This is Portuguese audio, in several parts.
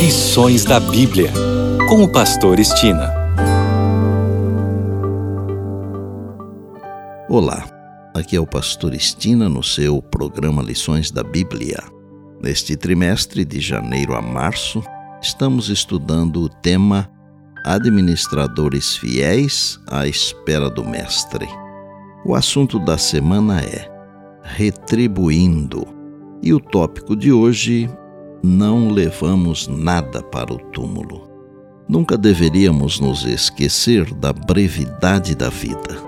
Lições da Bíblia, com o Pastor Estina. Olá, aqui é o Pastor Estina no seu programa Lições da Bíblia. Neste trimestre, de janeiro a março, estamos estudando o tema Administradores Fiéis à Espera do Mestre. O assunto da semana é Retribuindo. E o tópico de hoje não levamos nada para o túmulo. Nunca deveríamos nos esquecer da brevidade da vida.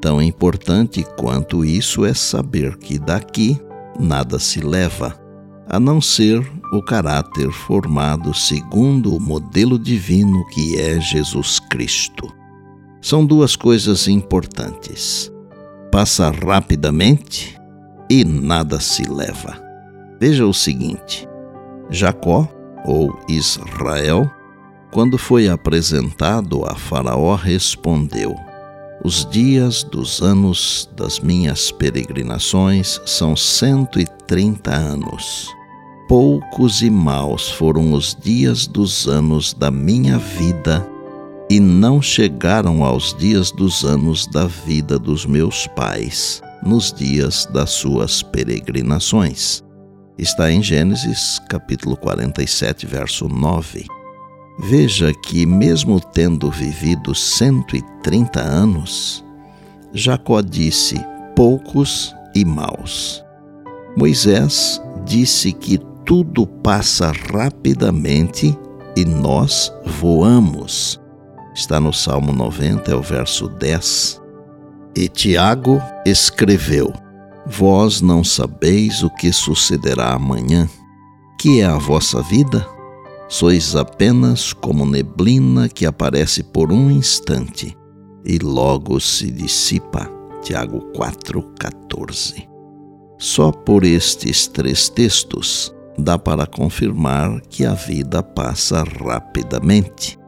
Tão importante quanto isso é saber que daqui nada se leva, a não ser o caráter formado segundo o modelo divino que é Jesus Cristo. São duas coisas importantes: passa rapidamente e nada se leva. Veja o seguinte: Jacó, ou Israel, quando foi apresentado a Faraó, respondeu: Os dias dos anos das minhas peregrinações são cento e trinta anos. Poucos e maus foram os dias dos anos da minha vida, e não chegaram aos dias dos anos da vida dos meus pais, nos dias das suas peregrinações está em Gênesis capítulo 47, verso 9. Veja que, mesmo tendo vivido 130 anos, Jacó disse poucos e maus. Moisés disse que tudo passa rapidamente e nós voamos. Está no Salmo 90, é o verso 10. E Tiago escreveu: Vós não sabeis o que sucederá amanhã. Que é a vossa vida? Sois apenas como neblina que aparece por um instante e logo se dissipa. Tiago 4,14. Só por estes três textos dá para confirmar que a vida passa rapidamente.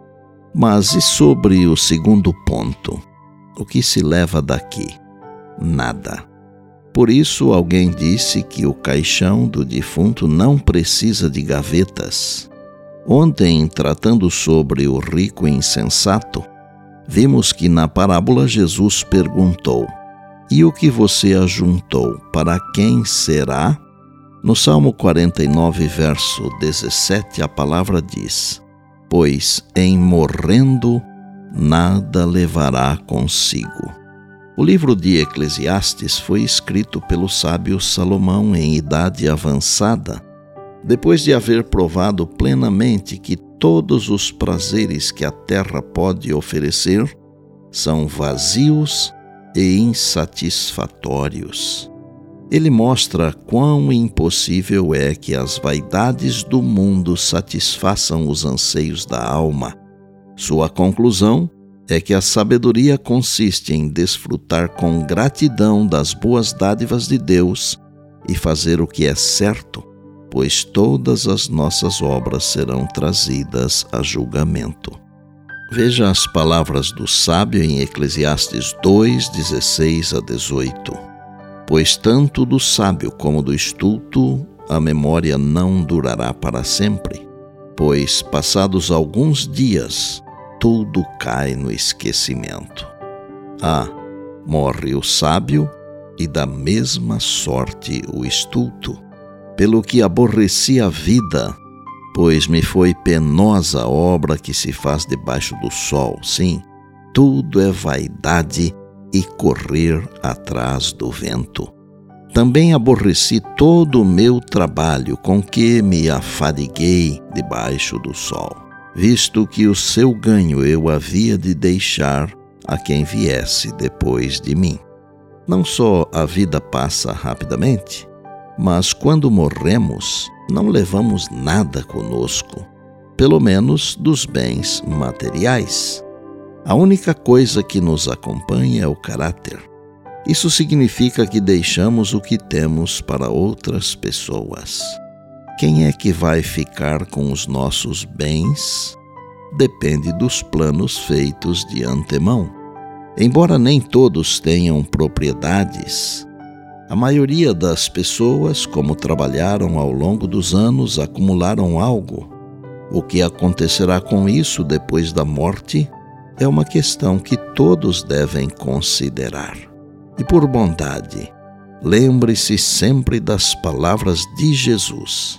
Mas e sobre o segundo ponto? O que se leva daqui? Nada. Por isso, alguém disse que o caixão do defunto não precisa de gavetas. Ontem, tratando sobre o rico insensato, vimos que na parábola Jesus perguntou: E o que você ajuntou, para quem será? No Salmo 49, verso 17, a palavra diz: Pois em morrendo nada levará consigo. O livro de Eclesiastes foi escrito pelo sábio Salomão em idade avançada, depois de haver provado plenamente que todos os prazeres que a terra pode oferecer são vazios e insatisfatórios. Ele mostra quão impossível é que as vaidades do mundo satisfaçam os anseios da alma. Sua conclusão é que a sabedoria consiste em desfrutar com gratidão das boas dádivas de Deus e fazer o que é certo, pois todas as nossas obras serão trazidas a julgamento. Veja as palavras do sábio em Eclesiastes 2, 16 a 18. Pois tanto do sábio como do estulto a memória não durará para sempre, pois passados alguns dias tudo cai no esquecimento. Ah, morre o sábio e da mesma sorte o estulto, pelo que aborreci a vida, pois me foi penosa a obra que se faz debaixo do sol. Sim, tudo é vaidade e correr atrás do vento. Também aborreci todo o meu trabalho com que me afadiguei debaixo do sol visto que o seu ganho eu havia de deixar a quem viesse depois de mim. Não só a vida passa rapidamente, mas quando morremos, não levamos nada conosco, pelo menos dos bens materiais. A única coisa que nos acompanha é o caráter. Isso significa que deixamos o que temos para outras pessoas. Quem é que vai ficar com os nossos bens? Depende dos planos feitos de antemão. Embora nem todos tenham propriedades, a maioria das pessoas, como trabalharam ao longo dos anos, acumularam algo. O que acontecerá com isso depois da morte é uma questão que todos devem considerar. E por bondade, lembre-se sempre das palavras de Jesus.